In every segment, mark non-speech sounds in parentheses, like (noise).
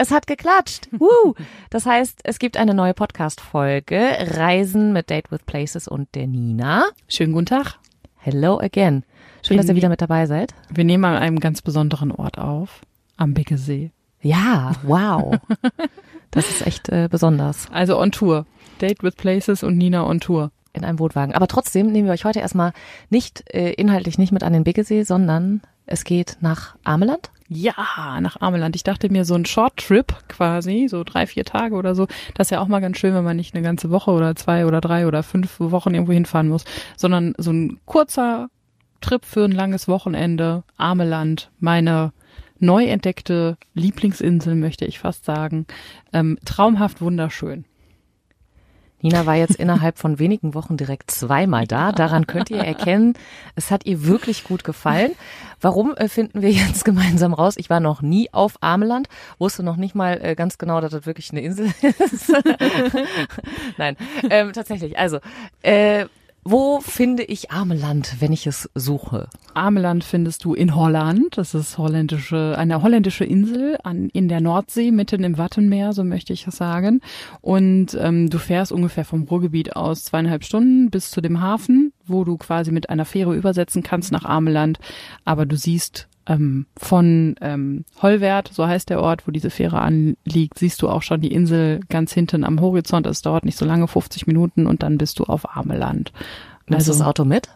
Es hat geklatscht. (laughs) Woo. Das heißt, es gibt eine neue Podcast-Folge. Reisen mit Date with Places und der Nina. Schönen guten Tag. Hello again. Schön, dass ihr wieder mit dabei seid. Wir nehmen an einem ganz besonderen Ort auf. Am Biggesee. Ja, wow. (laughs) Das ist echt äh, besonders. Also on Tour. Date with Places und Nina on Tour. In einem Wohnwagen. Aber trotzdem nehmen wir euch heute erstmal nicht, äh, inhaltlich nicht mit an den Biggesee, sondern es geht nach Ameland. Ja, nach Ameland. Ich dachte mir, so ein Short-Trip quasi, so drei, vier Tage oder so, das ist ja auch mal ganz schön, wenn man nicht eine ganze Woche oder zwei oder drei oder fünf Wochen irgendwo hinfahren muss, sondern so ein kurzer Trip für ein langes Wochenende, Ameland, meine neu entdeckte Lieblingsinsel, möchte ich fast sagen. Ähm, traumhaft wunderschön. Nina war jetzt innerhalb von wenigen Wochen direkt zweimal da. Daran könnt ihr erkennen, es hat ihr wirklich gut gefallen. Warum äh, finden wir jetzt (laughs) gemeinsam raus? Ich war noch nie auf Ameland, wusste noch nicht mal äh, ganz genau, dass das wirklich eine Insel (laughs) ist. Nein, ähm, tatsächlich. Also, äh, wo finde ich Ameland, wenn ich es suche? Ameland findest du in Holland. Das ist holländische, eine holländische Insel an, in der Nordsee, mitten im Wattenmeer, so möchte ich es sagen. Und ähm, du fährst ungefähr vom Ruhrgebiet aus zweieinhalb Stunden bis zu dem Hafen, wo du quasi mit einer Fähre übersetzen kannst nach Ameland. Aber du siehst ähm, von ähm, Hollwert, so heißt der Ort, wo diese Fähre anliegt, siehst du auch schon die Insel ganz hinten am Horizont. Es dauert nicht so lange, 50 Minuten und dann bist du auf Ameland. Nimmst also, du das Auto mit?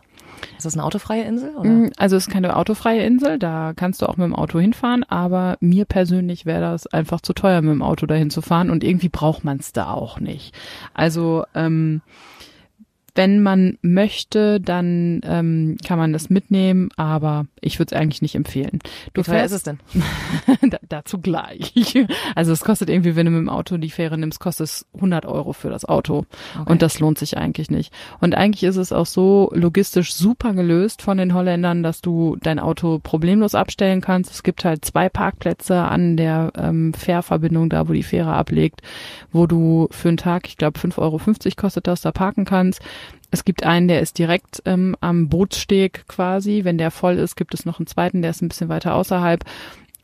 Ist das eine autofreie Insel? Oder? Mm, also es ist keine autofreie Insel, da kannst du auch mit dem Auto hinfahren, aber mir persönlich wäre das einfach zu teuer, mit dem Auto dahin zu fahren und irgendwie braucht man es da auch nicht. Also ähm, wenn man möchte, dann ähm, kann man das mitnehmen, aber ich würde es eigentlich nicht empfehlen. Du Wie teuer ist es denn? (laughs) da, dazu gleich. Also es kostet irgendwie, wenn du mit dem Auto die Fähre nimmst, kostet es 100 Euro für das Auto. Okay. Und das lohnt sich eigentlich nicht. Und eigentlich ist es auch so logistisch super gelöst von den Holländern, dass du dein Auto problemlos abstellen kannst. Es gibt halt zwei Parkplätze an der ähm, Fährverbindung, da wo die Fähre ablegt, wo du für einen Tag, ich glaube 5,50 Euro kostet das, da parken kannst. Es gibt einen, der ist direkt ähm, am Bootssteg quasi. Wenn der voll ist, gibt es noch einen zweiten, der ist ein bisschen weiter außerhalb.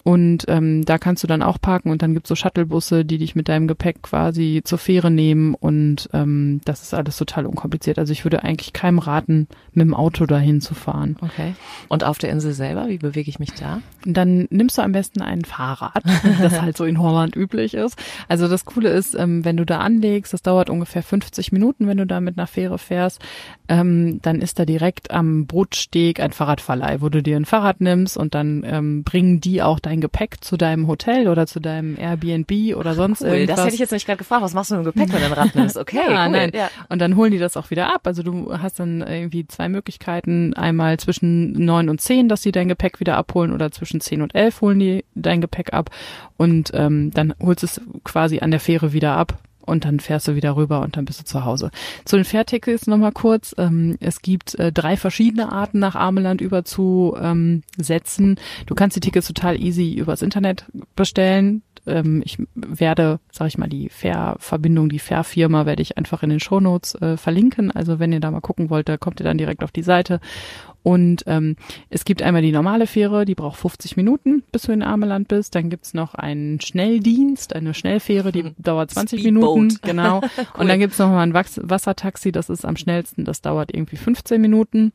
Und ähm, da kannst du dann auch parken und dann gibt's so Shuttlebusse, die dich mit deinem Gepäck quasi zur Fähre nehmen und ähm, das ist alles total unkompliziert. Also ich würde eigentlich keinem raten, mit dem Auto dahin zu fahren. Okay. Und auf der Insel selber, wie bewege ich mich da? Dann nimmst du am besten ein Fahrrad, (laughs) das halt so in Holland üblich ist. Also das Coole ist, ähm, wenn du da anlegst, das dauert ungefähr 50 Minuten, wenn du da mit einer Fähre fährst, ähm, dann ist da direkt am Bootsteg ein Fahrradverleih, wo du dir ein Fahrrad nimmst und dann ähm, bringen die auch dein Gepäck zu deinem Hotel oder zu deinem Airbnb oder sonst cool, irgendwas. Das hätte ich jetzt nicht gerade gefragt. Was machst du mit dem Gepäck, wenn du ein Rad nimmst? (laughs) Okay, ja, cool. nein. Ja. Und dann holen die das auch wieder ab. Also du hast dann irgendwie zwei Möglichkeiten. Einmal zwischen neun und zehn, dass sie dein Gepäck wieder abholen oder zwischen zehn und elf holen die dein Gepäck ab und ähm, dann holst du es quasi an der Fähre wieder ab und dann fährst du wieder rüber und dann bist du zu Hause. Zu den Fährtickets nochmal kurz. Ähm, es gibt äh, drei verschiedene Arten nach Ameland überzusetzen. Ähm, du kannst die Tickets total easy übers Internet bestellen. Ähm, ich werde, sag ich mal, die Fährverbindung, die Fährfirma werde ich einfach in den Shownotes äh, verlinken. Also wenn ihr da mal gucken wollt, da kommt ihr dann direkt auf die Seite und ähm, es gibt einmal die normale Fähre, die braucht 50 Minuten, bis du in Ameland bist. Dann gibt's noch einen Schnelldienst, eine Schnellfähre, die hm. dauert 20 Speedboat. Minuten. (laughs) Genau. cool. Und dann gibt's noch mal ein Wassertaxi, das ist am schnellsten, das dauert irgendwie 15 Minuten.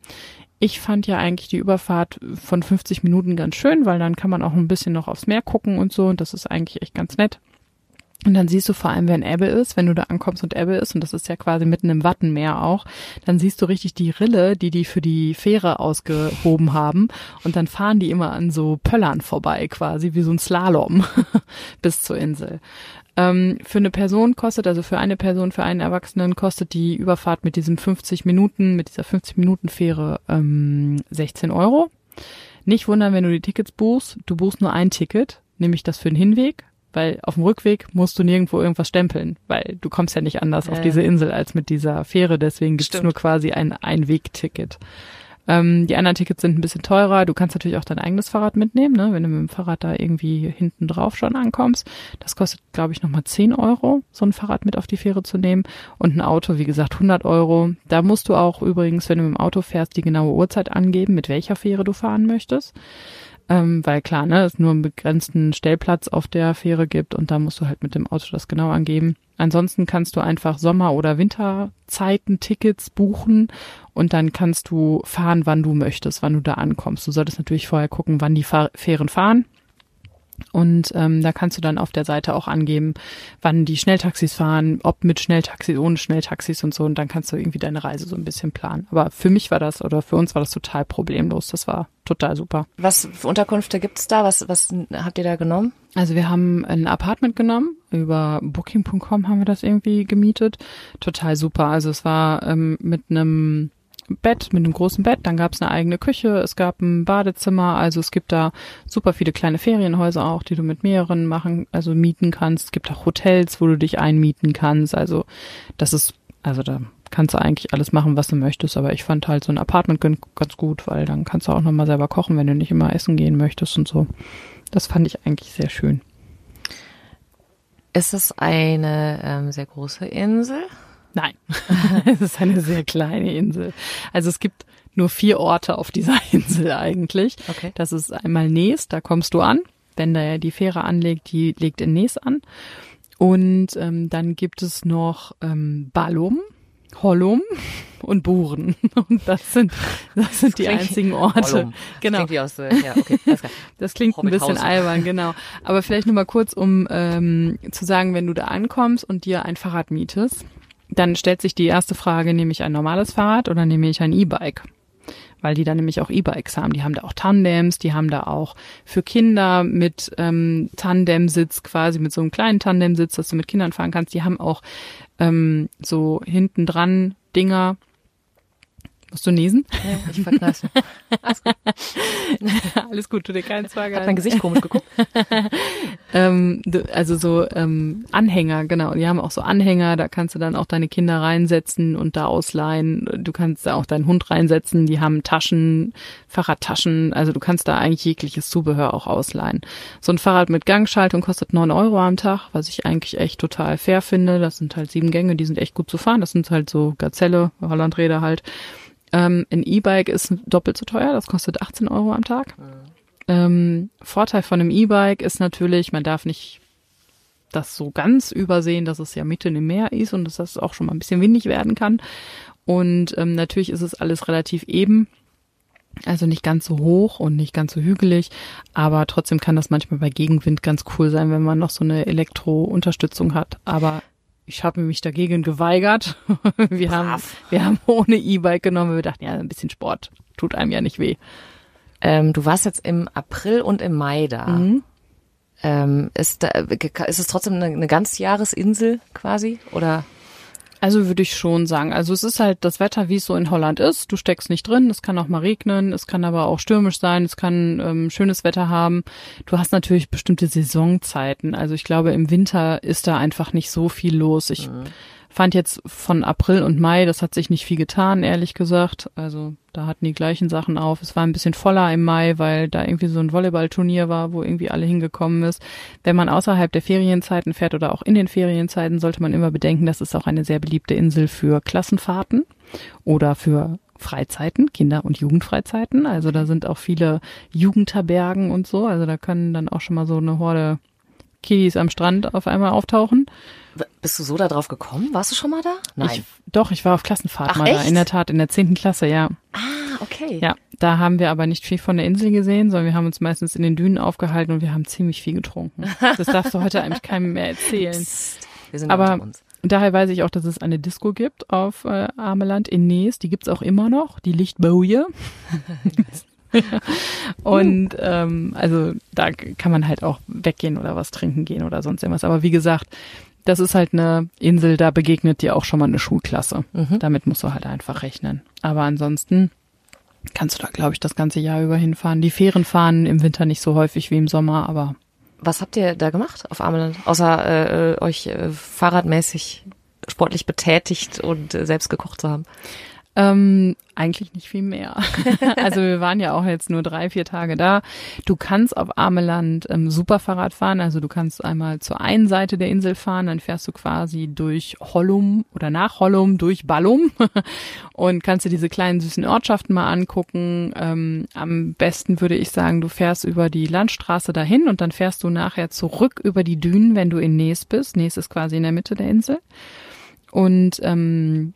Ich fand ja eigentlich die Überfahrt von 50 Minuten ganz schön, weil dann kann man auch ein bisschen noch aufs Meer gucken und so. Und das ist eigentlich echt ganz nett. Und dann siehst du vor allem, wenn Ebbe ist, wenn du da ankommst und Ebbe ist, und das ist ja quasi mitten im Wattenmeer auch, dann siehst du richtig die Rille, die die für die Fähre ausgehoben haben. Und dann fahren die immer an so Pöllern vorbei, quasi wie so ein Slalom (laughs) bis zur Insel. Ähm, für eine Person kostet, also für eine Person, für einen Erwachsenen kostet die Überfahrt mit diesem 50 Minuten, mit dieser 50 Minuten Fähre ähm, 16 Euro. Nicht wundern, wenn du die Tickets buchst. Du buchst nur ein Ticket, nämlich das für den Hinweg weil auf dem Rückweg musst du nirgendwo irgendwas stempeln, weil du kommst ja nicht anders ja. auf diese Insel als mit dieser Fähre, deswegen gibt's nur quasi ein Einwegticket. Ähm, die anderen Tickets sind ein bisschen teurer. Du kannst natürlich auch dein eigenes Fahrrad mitnehmen, ne? wenn du mit dem Fahrrad da irgendwie hinten drauf schon ankommst. Das kostet, glaube ich, nochmal 10 Euro, so ein Fahrrad mit auf die Fähre zu nehmen. Und ein Auto, wie gesagt, 100 Euro. Da musst du auch übrigens, wenn du mit dem Auto fährst, die genaue Uhrzeit angeben, mit welcher Fähre du fahren möchtest. Ähm, weil klar, ne, es nur einen begrenzten Stellplatz auf der Fähre gibt und da musst du halt mit dem Auto das genau angeben. Ansonsten kannst du einfach Sommer- oder Winterzeiten-Tickets buchen und dann kannst du fahren, wann du möchtest, wann du da ankommst. Du solltest natürlich vorher gucken, wann die Fähren fahren. Und ähm, da kannst du dann auf der Seite auch angeben, wann die Schnelltaxis fahren, ob mit Schnelltaxis, ohne Schnelltaxis und so. Und dann kannst du irgendwie deine Reise so ein bisschen planen. Aber für mich war das oder für uns war das total problemlos. Das war total super. Was für Unterkünfte gibt's da? Was, was habt ihr da genommen? Also wir haben ein Apartment genommen. Über Booking.com haben wir das irgendwie gemietet. Total super. Also es war ähm, mit einem Bett, mit einem großen Bett, dann gab es eine eigene Küche, es gab ein Badezimmer, also es gibt da super viele kleine Ferienhäuser auch, die du mit mehreren machen, also mieten kannst. Es gibt auch Hotels, wo du dich einmieten kannst. Also das ist, also da kannst du eigentlich alles machen, was du möchtest, aber ich fand halt so ein Apartment ganz gut, weil dann kannst du auch nochmal selber kochen, wenn du nicht immer essen gehen möchtest und so. Das fand ich eigentlich sehr schön. Ist es eine ähm, sehr große Insel? Nein, (laughs) es ist eine sehr kleine Insel. Also es gibt nur vier Orte auf dieser (laughs) Insel eigentlich. Okay. Das ist einmal Nes, da kommst du an. Wenn da die Fähre anlegt, die legt in Nes an. Und ähm, dann gibt es noch ähm, Ballum, Hollum (laughs) und Buren. Und das sind, das sind die einzigen Orte. Hollum. Genau. Das klingt aus, äh, ja, okay. Das klingt ein bisschen albern, genau. Aber vielleicht nur mal kurz, um ähm, zu sagen, wenn du da ankommst und dir ein Fahrrad mietest, dann stellt sich die erste Frage, nehme ich ein normales Fahrrad oder nehme ich ein E-Bike? Weil die da nämlich auch E-Bikes haben. Die haben da auch Tandems, die haben da auch für Kinder mit ähm, Tandemsitz quasi, mit so einem kleinen Tandemsitz, dass du mit Kindern fahren kannst. Die haben auch ähm, so hinten dran Dinger. Musst du niesen? Ja, ich verkneife. (laughs) Alles gut. (laughs) Alles gut, tu dir keinen Zwang Hat mein Gesicht komisch geguckt. (laughs) Ähm, also so ähm, Anhänger, genau. Die haben auch so Anhänger, da kannst du dann auch deine Kinder reinsetzen und da ausleihen. Du kannst da auch deinen Hund reinsetzen. Die haben Taschen, Fahrradtaschen. Also du kannst da eigentlich jegliches Zubehör auch ausleihen. So ein Fahrrad mit Gangschaltung kostet neun Euro am Tag, was ich eigentlich echt total fair finde. Das sind halt sieben Gänge, die sind echt gut zu fahren. Das sind halt so Gazelle, Hollandräder halt. Ähm, ein E-Bike ist doppelt so teuer, das kostet 18 Euro am Tag. Ähm, Vorteil von einem E-Bike ist natürlich, man darf nicht das so ganz übersehen, dass es ja mitten im Meer ist und dass das auch schon mal ein bisschen windig werden kann. Und ähm, natürlich ist es alles relativ eben. Also nicht ganz so hoch und nicht ganz so hügelig, aber trotzdem kann das manchmal bei Gegenwind ganz cool sein, wenn man noch so eine Elektro-Unterstützung hat. Aber ich habe mich dagegen geweigert. (laughs) Wir haben, Brav. wir haben ohne E-Bike genommen, wir dachten, ja, ein bisschen Sport tut einem ja nicht weh. Ähm, du warst jetzt im April und im Mai da. Mhm. Ähm, ist, da, ist es trotzdem eine, eine Ganzjahresinsel quasi? Oder? Also würde ich schon sagen. Also es ist halt das Wetter, wie es so in Holland ist. Du steckst nicht drin. Es kann auch mal regnen. Es kann aber auch stürmisch sein. Es kann ähm, schönes Wetter haben. Du hast natürlich bestimmte Saisonzeiten. Also ich glaube, im Winter ist da einfach nicht so viel los. Ich fand jetzt von April und Mai, das hat sich nicht viel getan, ehrlich gesagt. Also da hatten die gleichen Sachen auf. Es war ein bisschen voller im Mai, weil da irgendwie so ein Volleyballturnier war, wo irgendwie alle hingekommen ist. Wenn man außerhalb der Ferienzeiten fährt oder auch in den Ferienzeiten, sollte man immer bedenken, das ist auch eine sehr beliebte Insel für Klassenfahrten oder für Freizeiten, Kinder- und Jugendfreizeiten. Also da sind auch viele Jugendherbergen und so. Also da können dann auch schon mal so eine Horde Kiddies am Strand auf einmal auftauchen. Bist du so da drauf gekommen? Warst du schon mal da? Nein. Ich, doch, ich war auf Klassenfahrt Ach, mal da, echt? in der Tat, in der zehnten Klasse, ja. ah, okay. Ja, da haben wir aber nicht viel von der Insel gesehen, sondern wir haben uns meistens in den Dünen aufgehalten und wir haben ziemlich viel getrunken. Das darfst du heute eigentlich keinem mehr erzählen. (laughs) Psst, wir sind Aber uns. Daher weiß ich auch, dass es eine Disco gibt auf äh, Ameland in Nees. Die gibt's auch immer noch, die Lichtboje. (laughs) (laughs) und ähm, also da kann man halt auch weggehen oder was trinken gehen oder sonst irgendwas. Aber wie gesagt, das ist halt eine Insel, da begegnet dir auch schon mal eine Schulklasse. Mhm. Damit musst du halt einfach rechnen. Aber ansonsten kannst du da, glaube ich, das ganze Jahr über hinfahren. Die Fähren fahren im Winter nicht so häufig wie im Sommer, aber Was habt ihr da gemacht auf Ameland? Außer äh, äh, euch äh, fahrradmäßig sportlich betätigt und äh, selbst gekocht zu haben. Ähm, eigentlich nicht viel mehr. (laughs) also wir waren ja auch jetzt nur drei, vier Tage da. Du kannst auf Ameland ähm, Superfahrrad fahren. Also du kannst einmal zur einen Seite der Insel fahren, dann fährst du quasi durch Hollum oder nach Hollum durch Ballum (laughs) und kannst dir diese kleinen süßen Ortschaften mal angucken. Ähm, am besten würde ich sagen, du fährst über die Landstraße dahin und dann fährst du nachher zurück über die Dünen, wenn du in Nes bist. Nes ist quasi in der Mitte der Insel. Und ähm,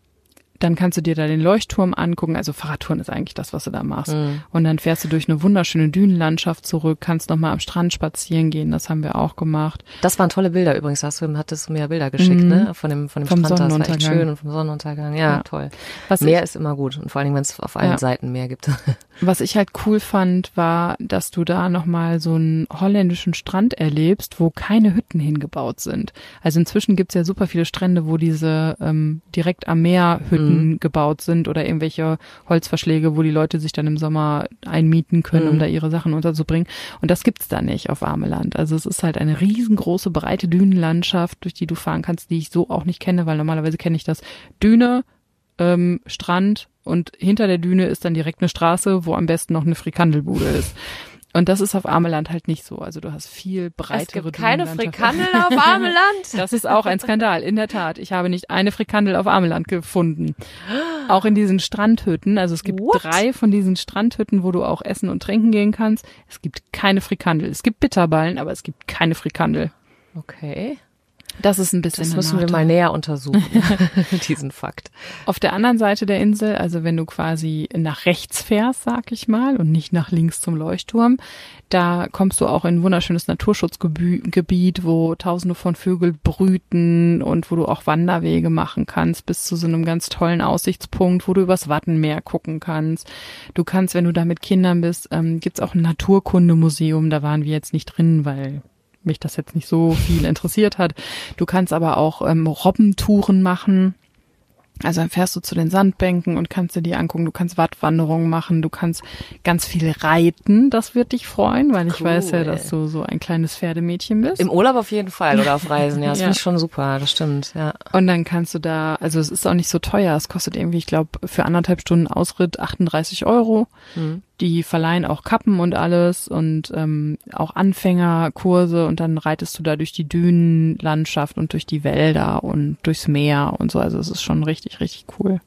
dann kannst du dir da den Leuchtturm angucken. Also Fahrradtouren ist eigentlich das, was du da machst. Mhm. Und dann fährst du durch eine wunderschöne Dünenlandschaft zurück, kannst nochmal am Strand spazieren gehen. Das haben wir auch gemacht. Das waren tolle Bilder übrigens. Hast du, hattest du mir Bilder geschickt, mhm. ne? Von dem, von dem vom Strand. Das war echt schön und vom Sonnenuntergang. Ja, ja. toll. Was Meer ist immer gut. Und vor allen Dingen, wenn es auf allen ja. Seiten Meer gibt. (laughs) Was ich halt cool fand, war, dass du da nochmal so einen holländischen Strand erlebst, wo keine Hütten hingebaut sind. Also inzwischen gibt's ja super viele Strände, wo diese ähm, direkt am Meer Hütten mhm. gebaut sind oder irgendwelche Holzverschläge, wo die Leute sich dann im Sommer einmieten können, mhm. um da ihre Sachen unterzubringen. Und das gibt's da nicht auf Ameland. Also es ist halt eine riesengroße, breite Dünenlandschaft, durch die du fahren kannst, die ich so auch nicht kenne, weil normalerweise kenne ich das Düne, ähm, Strand und hinter der Düne ist dann direkt eine Straße, wo am besten noch eine Frikandelbude ist. Und das ist auf Armeland halt nicht so. Also du hast viel breitere Es gibt keine Frikandel auf Armeland. (laughs) Das ist auch ein Skandal, in der Tat. Ich habe nicht eine Frikandel auf Armeland gefunden. Auch in diesen Strandhütten. Also es gibt What? drei von diesen Strandhütten, wo du auch essen und trinken gehen kannst. Es gibt keine Frikandel. Es gibt Bitterballen, aber es gibt keine Frikandel. Okay. Das ist ein bisschen. Das müssen wir mal näher untersuchen, (laughs) (laughs) diesen Fakt. Auf der anderen Seite der Insel, also wenn du quasi nach rechts fährst, sag ich mal, und nicht nach links zum Leuchtturm, da kommst du auch in ein wunderschönes Naturschutzgebiet, wo tausende von Vögeln brüten und wo du auch Wanderwege machen kannst, bis zu so einem ganz tollen Aussichtspunkt, wo du übers Wattenmeer gucken kannst. Du kannst, wenn du da mit Kindern bist, ähm, gibt's auch ein Naturkundemuseum, da waren wir jetzt nicht drin, weil mich das jetzt nicht so viel interessiert hat. Du kannst aber auch ähm, Robbentouren machen. Also dann fährst du zu den Sandbänken und kannst dir die angucken. Du kannst Wattwanderungen machen. Du kannst ganz viel reiten. Das wird dich freuen, weil ich weiß ja, dass du so ein kleines Pferdemädchen bist. Im Urlaub auf jeden Fall oder auf Reisen. Ja, das (laughs) ja. finde ich schon super. Das stimmt, ja. Und dann kannst du da, also es ist auch nicht so teuer. Es kostet irgendwie, ich glaube, für anderthalb Stunden Ausritt 38 Euro. Mhm die verleihen auch Kappen und alles und ähm, auch Anfängerkurse und dann reitest du da durch die Dünenlandschaft und durch die Wälder und durchs Meer und so. Also es ist schon richtig, richtig cool.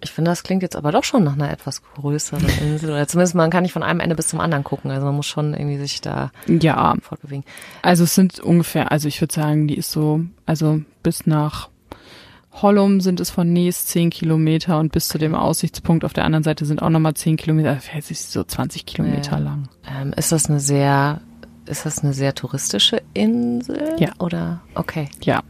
Ich finde, das klingt jetzt aber doch schon nach einer etwas größeren (laughs) Insel. Oder zumindest man kann nicht von einem Ende bis zum anderen gucken. Also man muss schon irgendwie sich da ja. fortbewegen. Also es sind ungefähr, also ich würde sagen, die ist so, also bis nach Hollum sind es von Nees zehn Kilometer und bis zu dem Aussichtspunkt auf der anderen Seite sind auch nochmal zehn Kilometer. Das ist so 20 Kilometer ja. lang. Ähm, ist das eine sehr, ist das eine sehr touristische Insel? Ja. Oder? Okay. Ja.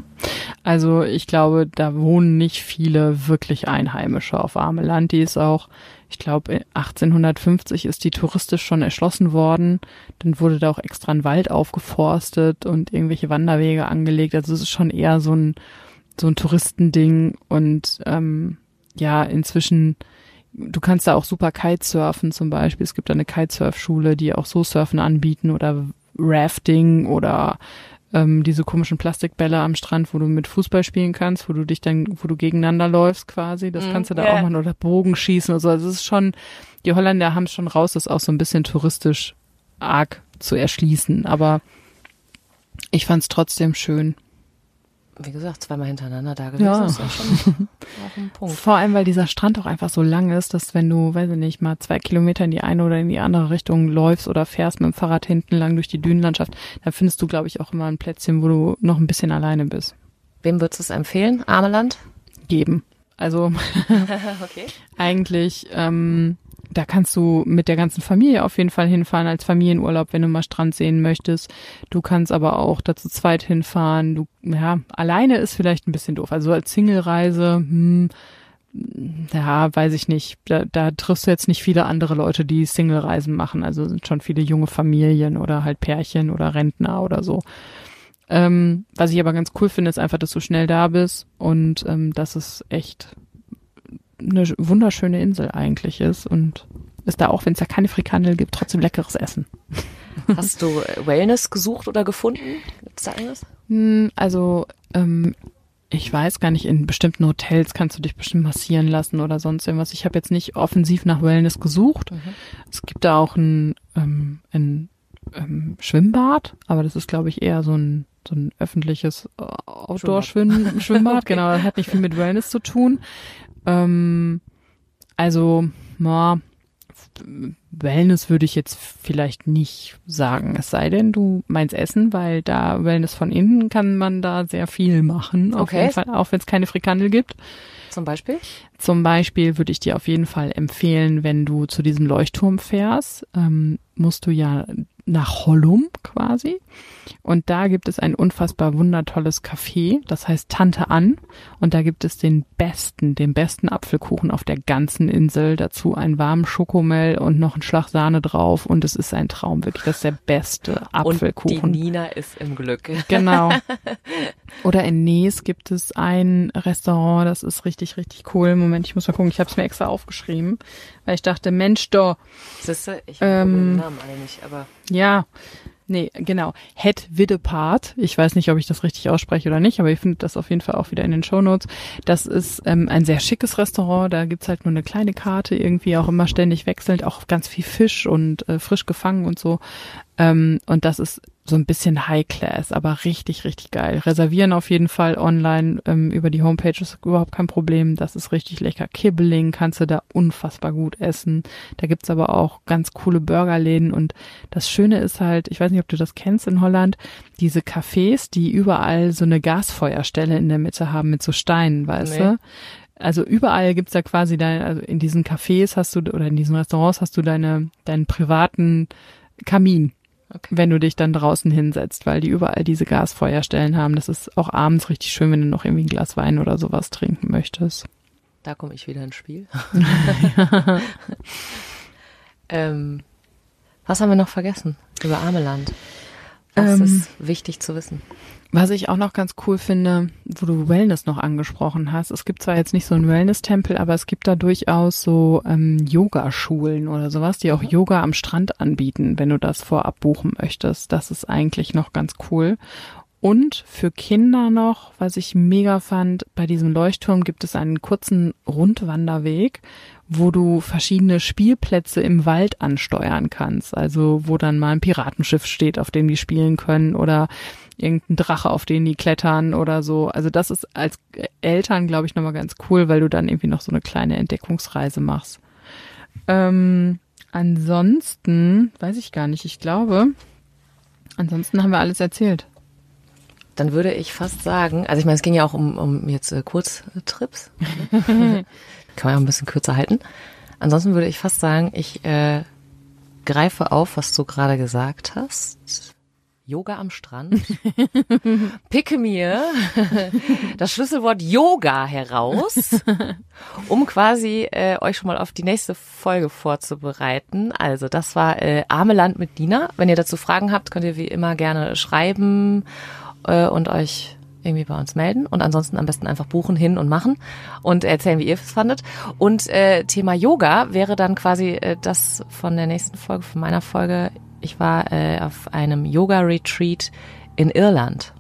Also ich glaube, da wohnen nicht viele wirklich Einheimische auf Armeland. Die ist auch, ich glaube, 1850 ist die touristisch schon erschlossen worden. Dann wurde da auch extra ein Wald aufgeforstet und irgendwelche Wanderwege angelegt. Also es ist schon eher so ein so ein Touristending und ähm, ja, inzwischen, du kannst da auch super Kitesurfen zum Beispiel. Es gibt da eine Kitesurfschule, die auch so Surfen anbieten oder Rafting oder ähm, diese komischen Plastikbälle am Strand, wo du mit Fußball spielen kannst, wo du dich dann, wo du gegeneinander läufst quasi. Das mm, kannst du da yeah. auch machen oder Bogen schießen oder so. Also es ist schon, die Holländer haben es schon raus, das auch so ein bisschen touristisch arg zu erschließen. Aber ich fand es trotzdem schön wie gesagt, zweimal hintereinander da gewesen ja. ist ja schon (laughs) auch ein Punkt. Vor allem, weil dieser Strand auch einfach so lang ist, dass wenn du, weiß ich nicht, mal zwei Kilometer in die eine oder in die andere Richtung läufst oder fährst mit dem Fahrrad hinten lang durch die Dünenlandschaft, dann findest du, glaube ich, auch immer ein Plätzchen, wo du noch ein bisschen alleine bist. Wem würdest du es empfehlen? Armeland? Geben. Also (laughs) okay. (laughs) eigentlich ähm, da kannst du mit der ganzen Familie auf jeden Fall hinfahren als Familienurlaub, wenn du mal Strand sehen möchtest. Du kannst aber auch dazu zweit hinfahren. Du, ja, alleine ist vielleicht ein bisschen doof. Also als Single-Reise, hm, ja, weiß ich nicht. Da, da triffst du jetzt nicht viele andere Leute, die Single-Reisen machen. Also sind schon viele junge Familien oder halt Pärchen oder Rentner oder so. Ähm, was ich aber ganz cool finde, ist einfach, dass du schnell da bist und ähm, dass es echt eine wunderschöne Insel eigentlich ist und ist da auch, wenn es da keine Frikandel gibt, trotzdem leckeres Essen. (laughs) Hast du äh, Wellness gesucht oder gefunden? Gibt's da irgendwas? Hm, also ähm, ich weiß gar nicht, in bestimmten Hotels kannst du dich bestimmt massieren lassen oder sonst irgendwas. Ich habe jetzt nicht offensiv nach Wellness gesucht. Mhm. Es gibt da auch ein, ähm, ein ähm, Schwimmbad, aber das ist, glaube ich, eher so ein so ein öffentliches äh, Outdoor-Schwimmbad. Schwimmbad, (laughs) genau, hat nicht viel mit Wellness zu tun. Ähm, also, na, Wellness würde ich jetzt vielleicht nicht sagen. Es sei denn, du meinst Essen, weil da Wellness von innen kann man da sehr viel machen. Auf okay. jeden Fall, auch wenn es keine Frikandel gibt. Zum Beispiel? Zum Beispiel würde ich dir auf jeden Fall empfehlen, wenn du zu diesem Leuchtturm fährst, ähm, musst du ja nach Hollum quasi. Und da gibt es ein unfassbar wundertolles Café, das heißt Tante An. Und da gibt es den besten, den besten Apfelkuchen auf der ganzen Insel. Dazu einen warmen Schokomel und noch einen Schlag Sahne drauf. Und es ist ein Traum, wirklich. Das ist der beste Apfelkuchen. Und die Nina ist im Glück. Genau. (laughs) Oder in Nees gibt es ein Restaurant, das ist richtig, richtig cool. Moment, ich muss mal gucken. Ich habe es mir extra aufgeschrieben, weil ich dachte, Mensch, doch. Siehste, ich habe ähm, den Namen alle nicht, aber ja, nee, genau. Het Widdepart. Ich weiß nicht, ob ich das richtig ausspreche oder nicht, aber ihr findet das auf jeden Fall auch wieder in den Show Notes. Das ist ähm, ein sehr schickes Restaurant. Da gibt's halt nur eine kleine Karte, irgendwie auch immer ständig wechselnd, auch ganz viel Fisch und äh, frisch gefangen und so. Ähm, und das ist so ein bisschen High Class, aber richtig, richtig geil. Reservieren auf jeden Fall online ähm, über die Homepage ist überhaupt kein Problem. Das ist richtig lecker. Kibbeling kannst du da unfassbar gut essen. Da gibt's aber auch ganz coole Burgerläden und das Schöne ist halt, ich weiß nicht, ob du das kennst in Holland, diese Cafés, die überall so eine Gasfeuerstelle in der Mitte haben mit so Steinen, weißt nee. du? Also überall gibt's da quasi dein, also in diesen Cafés hast du oder in diesen Restaurants hast du deine, deinen privaten Kamin Okay. Wenn du dich dann draußen hinsetzt, weil die überall diese Gasfeuerstellen haben. Das ist auch abends richtig schön, wenn du noch irgendwie ein Glas Wein oder sowas trinken möchtest. Da komme ich wieder ins Spiel. (laughs) (laughs) ähm, was haben wir noch vergessen über Ameland? Was ähm, ist wichtig zu wissen? Was ich auch noch ganz cool finde, wo du Wellness noch angesprochen hast. Es gibt zwar jetzt nicht so einen Wellness-Tempel, aber es gibt da durchaus so ähm, Yoga-Schulen oder sowas, die auch mhm. Yoga am Strand anbieten, wenn du das vorab buchen möchtest. Das ist eigentlich noch ganz cool. Und für Kinder noch, was ich mega fand, bei diesem Leuchtturm gibt es einen kurzen Rundwanderweg, wo du verschiedene Spielplätze im Wald ansteuern kannst. Also wo dann mal ein Piratenschiff steht, auf dem die spielen können oder irgendein Drache, auf den die klettern oder so. Also das ist als Eltern, glaube ich, nochmal ganz cool, weil du dann irgendwie noch so eine kleine Entdeckungsreise machst. Ähm, ansonsten, weiß ich gar nicht, ich glaube, ansonsten haben wir alles erzählt. Dann würde ich fast sagen, also ich meine, es ging ja auch um, um jetzt äh, Kurztrips. (laughs) Kann man ja ein bisschen kürzer halten. Ansonsten würde ich fast sagen, ich äh, greife auf, was du gerade gesagt hast Yoga am Strand. (laughs) Picke mir das Schlüsselwort Yoga heraus, um quasi äh, euch schon mal auf die nächste Folge vorzubereiten. Also das war äh, Arme mit Dina. Wenn ihr dazu Fragen habt, könnt ihr wie immer gerne schreiben äh, und euch irgendwie bei uns melden und ansonsten am besten einfach buchen, hin und machen und erzählen, wie ihr es fandet. Und äh, Thema Yoga wäre dann quasi äh, das von der nächsten Folge, von meiner Folge ich war äh, auf einem Yoga-Retreat in Irland.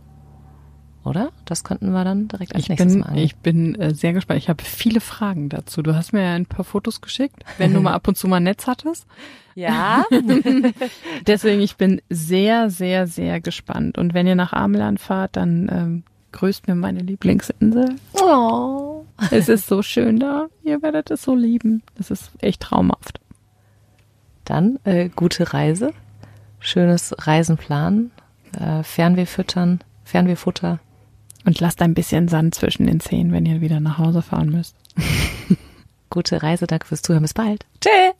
Oder? Das könnten wir dann direkt als ich nächstes bin, mal angehen. Ich bin äh, sehr gespannt. Ich habe viele Fragen dazu. Du hast mir ja ein paar Fotos geschickt, wenn du (laughs) mal ab und zu mal Netz hattest. Ja. (laughs) (laughs) Deswegen, ich bin sehr, sehr, sehr gespannt. Und wenn ihr nach Ameland fahrt, dann ähm, grüßt mir meine Lieblingsinsel. Oh. Es ist so schön da. Ihr werdet es so lieben. Es ist echt traumhaft. Dann äh, gute Reise schönes Reisen planen, äh, Fernweh füttern, Fernwehfutter. Und lasst ein bisschen Sand zwischen den Zehen, wenn ihr wieder nach Hause fahren müsst. (laughs) Gute Reise, danke fürs Zuhören, bis bald. Tschüss.